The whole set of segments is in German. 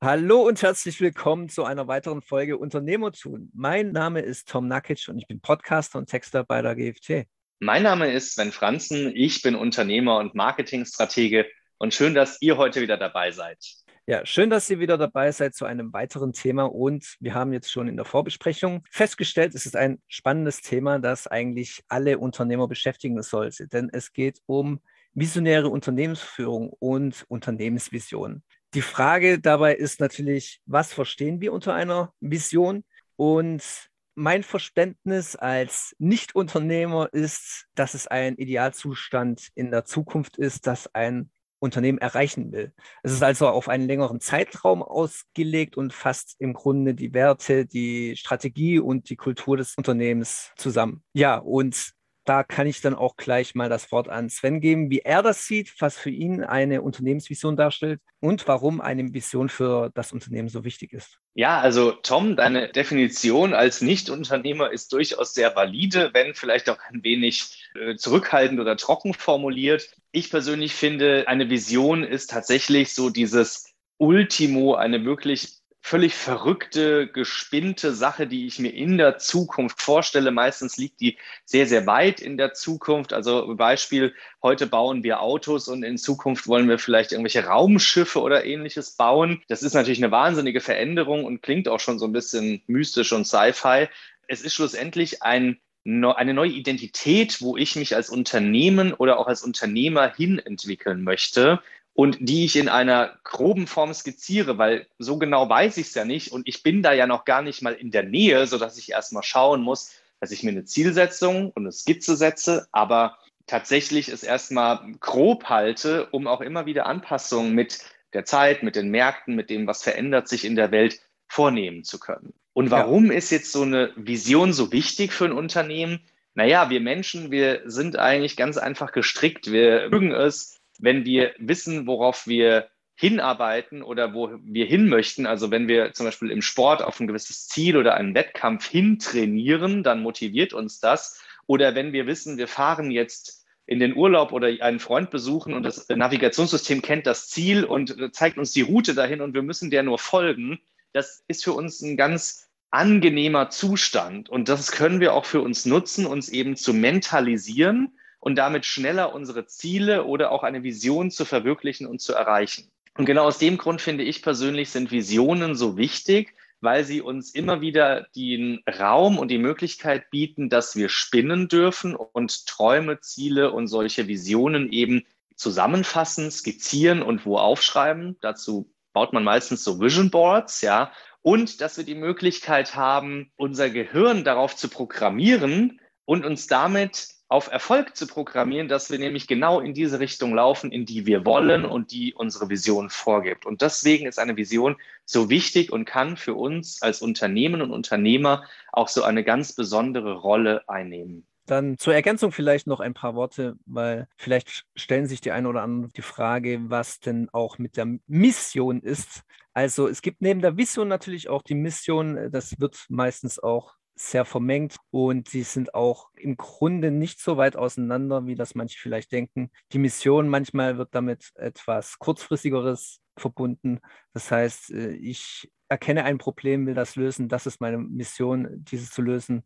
Hallo und herzlich willkommen zu einer weiteren Folge Unternehmertun. Mein Name ist Tom Nakic und ich bin Podcaster und Texter bei der GFT. Mein Name ist Sven Franzen, ich bin Unternehmer und Marketingstratege und schön, dass ihr heute wieder dabei seid. Ja, schön, dass ihr wieder dabei seid zu einem weiteren Thema und wir haben jetzt schon in der Vorbesprechung festgestellt, es ist ein spannendes Thema, das eigentlich alle Unternehmer beschäftigen sollte, denn es geht um visionäre Unternehmensführung und Unternehmensvision. Die Frage dabei ist natürlich, was verstehen wir unter einer Vision? Und mein Verständnis als Nicht-Unternehmer ist, dass es ein Idealzustand in der Zukunft ist, dass ein Unternehmen erreichen will. Es ist also auf einen längeren Zeitraum ausgelegt und fasst im Grunde die Werte, die Strategie und die Kultur des Unternehmens zusammen. Ja, und da kann ich dann auch gleich mal das Wort an Sven geben, wie er das sieht, was für ihn eine Unternehmensvision darstellt und warum eine Vision für das Unternehmen so wichtig ist. Ja, also Tom, deine Definition als Nichtunternehmer ist durchaus sehr valide, wenn vielleicht auch ein wenig äh, zurückhaltend oder trocken formuliert. Ich persönlich finde, eine Vision ist tatsächlich so dieses Ultimo, eine wirklich völlig verrückte, gespinnte Sache, die ich mir in der Zukunft vorstelle. Meistens liegt die sehr, sehr weit in der Zukunft. Also Beispiel, heute bauen wir Autos und in Zukunft wollen wir vielleicht irgendwelche Raumschiffe oder ähnliches bauen. Das ist natürlich eine wahnsinnige Veränderung und klingt auch schon so ein bisschen mystisch und Sci-Fi. Es ist schlussendlich ein eine neue Identität, wo ich mich als Unternehmen oder auch als Unternehmer hin entwickeln möchte und die ich in einer groben Form skizziere, weil so genau weiß ich es ja nicht und ich bin da ja noch gar nicht mal in der Nähe, sodass ich erstmal schauen muss, dass ich mir eine Zielsetzung und eine Skizze setze, aber tatsächlich es erstmal grob halte, um auch immer wieder Anpassungen mit der Zeit, mit den Märkten, mit dem, was verändert sich in der Welt, vornehmen zu können. Und warum ja. ist jetzt so eine Vision so wichtig für ein Unternehmen? Naja, wir Menschen, wir sind eigentlich ganz einfach gestrickt. Wir mögen es, wenn wir wissen, worauf wir hinarbeiten oder wo wir hin möchten, also wenn wir zum Beispiel im Sport auf ein gewisses Ziel oder einen Wettkampf hintrainieren, dann motiviert uns das. Oder wenn wir wissen, wir fahren jetzt in den Urlaub oder einen Freund besuchen und das Navigationssystem kennt das Ziel und zeigt uns die Route dahin und wir müssen der nur folgen, das ist für uns ein ganz angenehmer Zustand. Und das können wir auch für uns nutzen, uns eben zu mentalisieren und damit schneller unsere Ziele oder auch eine Vision zu verwirklichen und zu erreichen. Und genau aus dem Grund finde ich persönlich sind Visionen so wichtig, weil sie uns immer wieder den Raum und die Möglichkeit bieten, dass wir spinnen dürfen und Träume, Ziele und solche Visionen eben zusammenfassen, skizzieren und wo aufschreiben. Dazu baut man meistens so Vision Boards, ja. Und dass wir die Möglichkeit haben, unser Gehirn darauf zu programmieren und uns damit auf Erfolg zu programmieren, dass wir nämlich genau in diese Richtung laufen, in die wir wollen und die unsere Vision vorgibt. Und deswegen ist eine Vision so wichtig und kann für uns als Unternehmen und Unternehmer auch so eine ganz besondere Rolle einnehmen. Dann zur Ergänzung vielleicht noch ein paar Worte, weil vielleicht stellen sich die eine oder andere die Frage, was denn auch mit der Mission ist. Also es gibt neben der Vision natürlich auch die Mission. Das wird meistens auch sehr vermengt und sie sind auch im Grunde nicht so weit auseinander, wie das manche vielleicht denken. Die Mission manchmal wird damit etwas kurzfristigeres verbunden. Das heißt, äh, ich erkenne ein Problem, will das lösen. Das ist meine Mission, dieses zu lösen.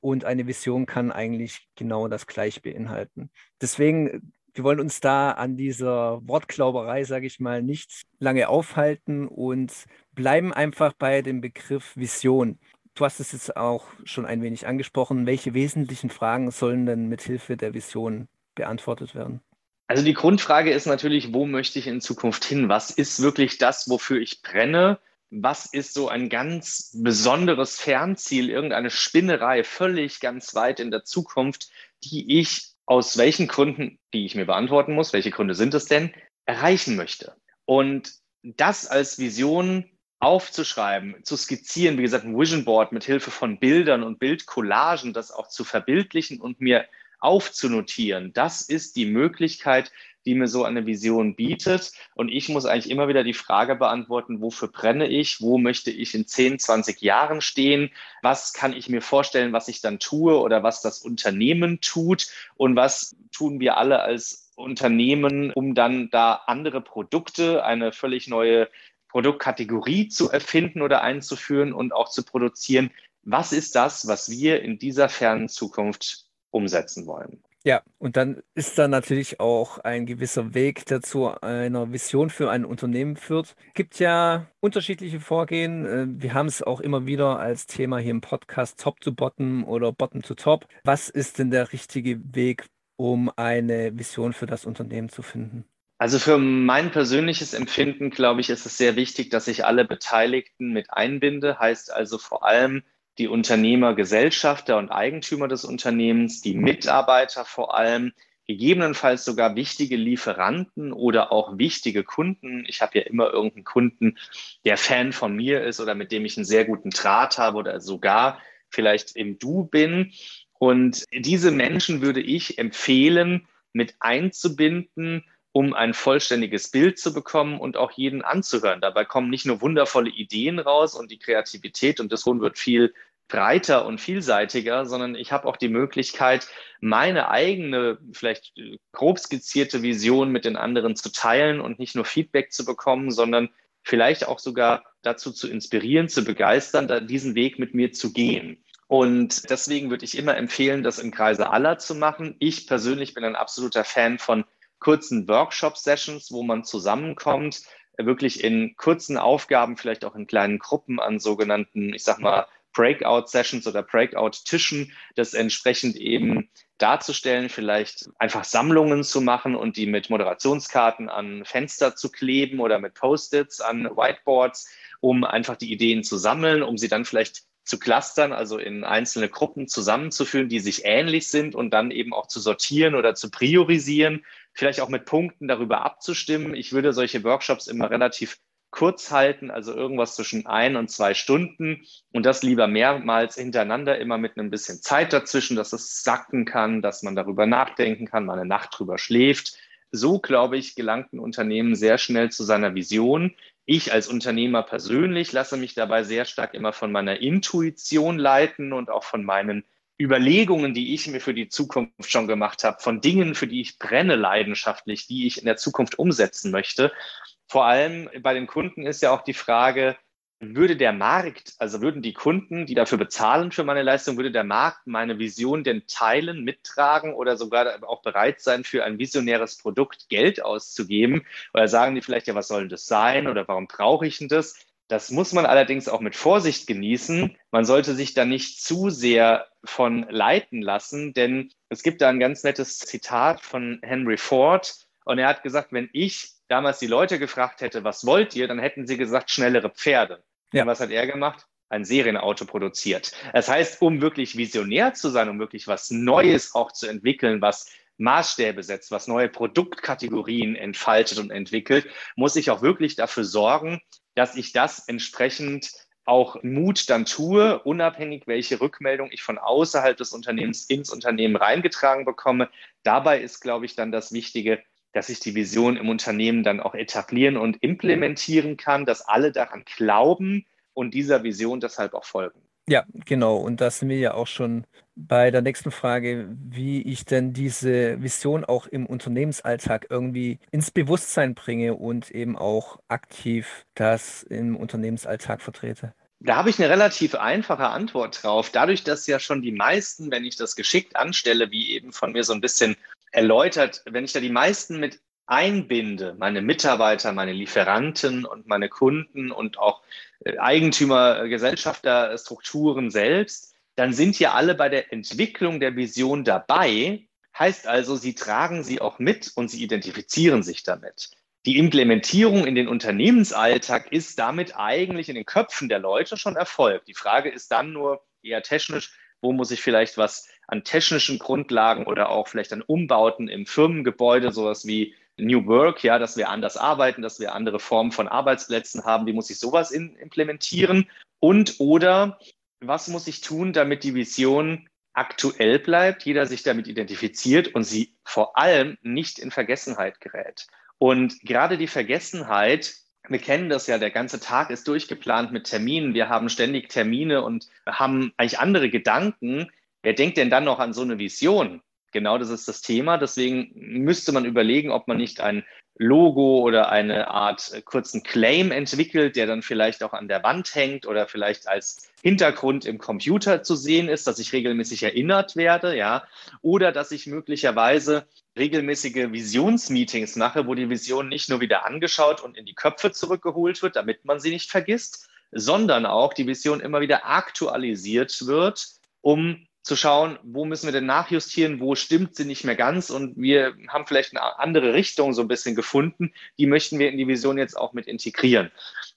Und eine Vision kann eigentlich genau das gleich beinhalten. Deswegen, wir wollen uns da an dieser Wortklauberei, sage ich mal, nicht lange aufhalten und bleiben einfach bei dem Begriff Vision. Du hast es jetzt auch schon ein wenig angesprochen. Welche wesentlichen Fragen sollen denn mit Hilfe der Vision beantwortet werden? Also die Grundfrage ist natürlich, wo möchte ich in Zukunft hin? Was ist wirklich das, wofür ich brenne? Was ist so ein ganz besonderes Fernziel, irgendeine Spinnerei völlig ganz weit in der Zukunft, die ich aus welchen Gründen, die ich mir beantworten muss, welche Gründe sind es denn, erreichen möchte? Und das als Vision aufzuschreiben, zu skizzieren, wie gesagt, ein Vision Board mit Hilfe von Bildern und Bildcollagen, das auch zu verbildlichen und mir aufzunotieren. Das ist die Möglichkeit, die mir so eine Vision bietet. Und ich muss eigentlich immer wieder die Frage beantworten, wofür brenne ich? Wo möchte ich in 10, 20 Jahren stehen? Was kann ich mir vorstellen, was ich dann tue oder was das Unternehmen tut? Und was tun wir alle als Unternehmen, um dann da andere Produkte, eine völlig neue Produktkategorie zu erfinden oder einzuführen und auch zu produzieren. Was ist das, was wir in dieser fernen Zukunft umsetzen wollen? Ja, und dann ist da natürlich auch ein gewisser Weg, der zu einer Vision für ein Unternehmen führt. Es gibt ja unterschiedliche Vorgehen. Äh, wir haben es auch immer wieder als Thema hier im Podcast Top to Bottom oder Bottom to Top. Was ist denn der richtige Weg, um eine Vision für das Unternehmen zu finden? Also für mein persönliches Empfinden, glaube ich, ist es sehr wichtig, dass ich alle Beteiligten mit einbinde. Heißt also vor allem die Unternehmer, Gesellschafter und Eigentümer des Unternehmens, die Mitarbeiter vor allem, gegebenenfalls sogar wichtige Lieferanten oder auch wichtige Kunden. Ich habe ja immer irgendeinen Kunden, der Fan von mir ist oder mit dem ich einen sehr guten Draht habe oder sogar vielleicht im Du bin. Und diese Menschen würde ich empfehlen, mit einzubinden, um ein vollständiges Bild zu bekommen und auch jeden anzuhören. Dabei kommen nicht nur wundervolle Ideen raus und die Kreativität und das Huhn wird viel breiter und vielseitiger, sondern ich habe auch die Möglichkeit, meine eigene, vielleicht grob skizzierte Vision mit den anderen zu teilen und nicht nur Feedback zu bekommen, sondern vielleicht auch sogar dazu zu inspirieren, zu begeistern, diesen Weg mit mir zu gehen. Und deswegen würde ich immer empfehlen, das im Kreise aller zu machen. Ich persönlich bin ein absoluter Fan von kurzen Workshop-Sessions, wo man zusammenkommt, wirklich in kurzen Aufgaben, vielleicht auch in kleinen Gruppen an sogenannten, ich sag mal, Breakout-Sessions oder Breakout-Tischen, das entsprechend eben darzustellen, vielleicht einfach Sammlungen zu machen und die mit Moderationskarten an Fenster zu kleben oder mit Post-its an Whiteboards, um einfach die Ideen zu sammeln, um sie dann vielleicht zu clustern, also in einzelne Gruppen zusammenzuführen, die sich ähnlich sind und dann eben auch zu sortieren oder zu priorisieren, vielleicht auch mit Punkten darüber abzustimmen. Ich würde solche Workshops immer relativ kurz halten, also irgendwas zwischen ein und zwei Stunden und das lieber mehrmals hintereinander, immer mit ein bisschen Zeit dazwischen, dass es sacken kann, dass man darüber nachdenken kann, mal eine Nacht drüber schläft. So, glaube ich, gelangt ein Unternehmen sehr schnell zu seiner Vision. Ich als Unternehmer persönlich lasse mich dabei sehr stark immer von meiner Intuition leiten und auch von meinen Überlegungen, die ich mir für die Zukunft schon gemacht habe, von Dingen, für die ich brenne leidenschaftlich, die ich in der Zukunft umsetzen möchte vor allem bei den Kunden ist ja auch die Frage, würde der Markt, also würden die Kunden, die dafür bezahlen für meine Leistung, würde der Markt meine Vision denn teilen, mittragen oder sogar auch bereit sein, für ein visionäres Produkt Geld auszugeben? Oder sagen die vielleicht, ja, was soll denn das sein oder warum brauche ich denn das? Das muss man allerdings auch mit Vorsicht genießen. Man sollte sich da nicht zu sehr von leiten lassen, denn es gibt da ein ganz nettes Zitat von Henry Ford und er hat gesagt, wenn ich damals die Leute gefragt hätte, was wollt ihr, dann hätten sie gesagt, schnellere Pferde. Ja. Und was hat er gemacht? Ein Serienauto produziert. Das heißt, um wirklich visionär zu sein, um wirklich was Neues auch zu entwickeln, was Maßstäbe setzt, was neue Produktkategorien entfaltet und entwickelt, muss ich auch wirklich dafür sorgen, dass ich das entsprechend auch Mut dann tue, unabhängig, welche Rückmeldung ich von außerhalb des Unternehmens ins Unternehmen reingetragen bekomme. Dabei ist, glaube ich, dann das Wichtige, dass ich die Vision im Unternehmen dann auch etablieren und implementieren kann, dass alle daran glauben und dieser Vision deshalb auch folgen. Ja, genau. Und da sind wir ja auch schon bei der nächsten Frage, wie ich denn diese Vision auch im Unternehmensalltag irgendwie ins Bewusstsein bringe und eben auch aktiv das im Unternehmensalltag vertrete. Da habe ich eine relativ einfache Antwort drauf. Dadurch, dass ja schon die meisten, wenn ich das geschickt anstelle, wie eben von mir so ein bisschen erläutert, wenn ich da die meisten mit einbinde, meine Mitarbeiter, meine Lieferanten und meine Kunden und auch äh, Eigentümer, Gesellschafter, Strukturen selbst, dann sind ja alle bei der Entwicklung der Vision dabei. Heißt also, sie tragen sie auch mit und sie identifizieren sich damit. Die Implementierung in den Unternehmensalltag ist damit eigentlich in den Köpfen der Leute schon erfolgt. Die Frage ist dann nur eher technisch, wo muss ich vielleicht was an technischen Grundlagen oder auch vielleicht an Umbauten im Firmengebäude, sowas wie New Work, ja, dass wir anders arbeiten, dass wir andere Formen von Arbeitsplätzen haben, wie muss ich sowas in, implementieren? Und oder was muss ich tun, damit die Vision aktuell bleibt, jeder sich damit identifiziert und sie vor allem nicht in Vergessenheit gerät. Und gerade die Vergessenheit, wir kennen das ja, der ganze Tag ist durchgeplant mit Terminen, wir haben ständig Termine und haben eigentlich andere Gedanken, Wer denkt denn dann noch an so eine Vision? Genau das ist das Thema. Deswegen müsste man überlegen, ob man nicht ein Logo oder eine Art äh, kurzen Claim entwickelt, der dann vielleicht auch an der Wand hängt oder vielleicht als Hintergrund im Computer zu sehen ist, dass ich regelmäßig erinnert werde, ja, oder dass ich möglicherweise regelmäßige Visionsmeetings mache, wo die Vision nicht nur wieder angeschaut und in die Köpfe zurückgeholt wird, damit man sie nicht vergisst, sondern auch die Vision immer wieder aktualisiert wird, um zu schauen, wo müssen wir denn nachjustieren, wo stimmt sie nicht mehr ganz und wir haben vielleicht eine andere Richtung so ein bisschen gefunden, die möchten wir in die Vision jetzt auch mit integrieren.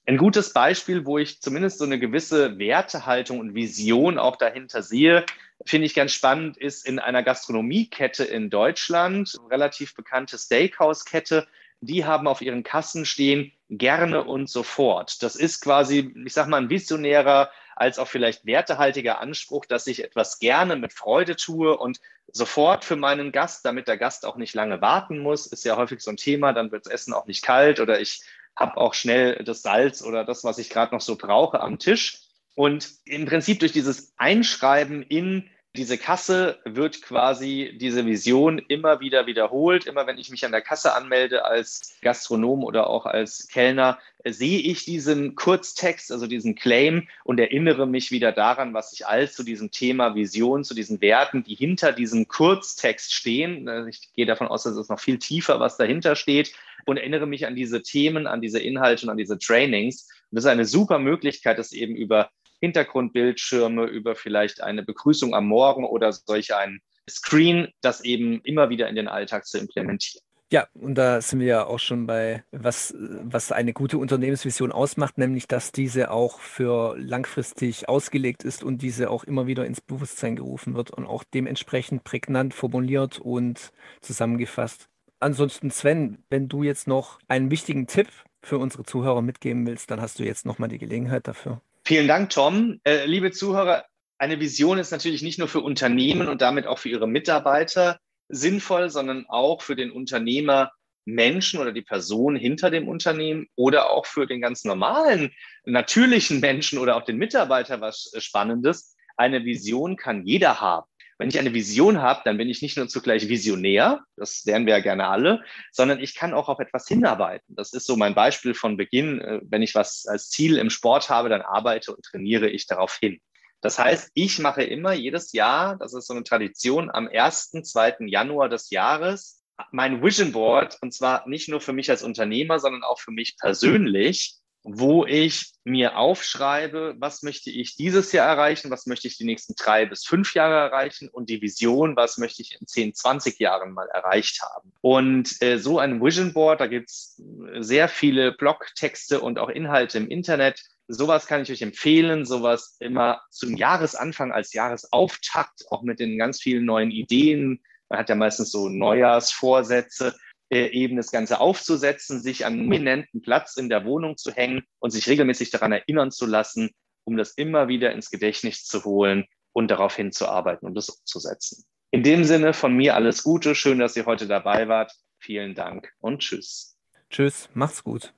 Ein gutes Beispiel, wo ich zumindest so eine gewisse Wertehaltung und Vision auch dahinter sehe, finde ich ganz spannend, ist in einer Gastronomiekette in Deutschland, relativ bekannte Steakhouse-Kette, die haben auf ihren Kassen stehen, gerne und sofort. Das ist quasi, ich sage mal, ein visionärer als auch vielleicht wertehaltiger Anspruch, dass ich etwas gerne mit Freude tue und sofort für meinen Gast, damit der Gast auch nicht lange warten muss, ist ja häufig so ein Thema, dann wird das Essen auch nicht kalt oder ich habe auch schnell das Salz oder das, was ich gerade noch so brauche, am Tisch. Und im Prinzip durch dieses Einschreiben in diese Kasse wird quasi diese Vision immer wieder wiederholt. Immer wenn ich mich an der Kasse anmelde als Gastronom oder auch als Kellner, sehe ich diesen Kurztext, also diesen Claim und erinnere mich wieder daran, was ich all zu diesem Thema Vision, zu diesen Werten, die hinter diesem Kurztext stehen. Ich gehe davon aus, dass es noch viel tiefer, was dahinter steht und erinnere mich an diese Themen, an diese Inhalte und an diese Trainings. Und das ist eine super Möglichkeit, das eben über Hintergrundbildschirme, über vielleicht eine Begrüßung am Morgen oder solch ein Screen, das eben immer wieder in den Alltag zu implementieren. Ja, und da sind wir ja auch schon bei, was, was eine gute Unternehmensvision ausmacht, nämlich dass diese auch für langfristig ausgelegt ist und diese auch immer wieder ins Bewusstsein gerufen wird und auch dementsprechend prägnant formuliert und zusammengefasst. Ansonsten, Sven, wenn du jetzt noch einen wichtigen Tipp für unsere Zuhörer mitgeben willst, dann hast du jetzt nochmal die Gelegenheit dafür. Vielen Dank, Tom. Äh, liebe Zuhörer, eine Vision ist natürlich nicht nur für Unternehmen und damit auch für ihre Mitarbeiter sinnvoll, sondern auch für den Unternehmer Menschen oder die Person hinter dem Unternehmen oder auch für den ganz normalen, natürlichen Menschen oder auch den Mitarbeiter was Spannendes. Eine Vision kann jeder haben. Wenn ich eine Vision habe, dann bin ich nicht nur zugleich Visionär, das lernen wir ja gerne alle, sondern ich kann auch auf etwas hinarbeiten. Das ist so mein Beispiel von Beginn. Äh, wenn ich was als Ziel im Sport habe, dann arbeite und trainiere ich darauf hin. Das heißt, ich mache immer jedes Jahr, das ist so eine Tradition, am 1., 2. Januar des Jahres mein Vision Board, und zwar nicht nur für mich als Unternehmer, sondern auch für mich persönlich, wo ich mir aufschreibe, was möchte ich dieses Jahr erreichen, was möchte ich die nächsten drei bis fünf Jahre erreichen und die Vision, was möchte ich in 10, 20 Jahren mal erreicht haben. Und äh, so ein Vision Board, da gibt's sehr viele Blogtexte und auch Inhalte im Internet. Sowas kann ich euch empfehlen, sowas immer zum Jahresanfang als Jahresauftakt, auch mit den ganz vielen neuen Ideen. Man hat ja meistens so Neujahrsvorsätze äh, eben das Ganze aufzusetzen, sich an einen eminenten Platz in der Wohnung zu hängen und sich regelmäßig daran erinnern zu lassen, um das immer wieder ins Gedächtnis zu holen und darauf hinzuarbeiten und das umzusetzen. In dem Sinne von mir alles Gute, schön, dass ihr heute dabei wart. Vielen Dank und tschüss. Tschüss, macht's gut.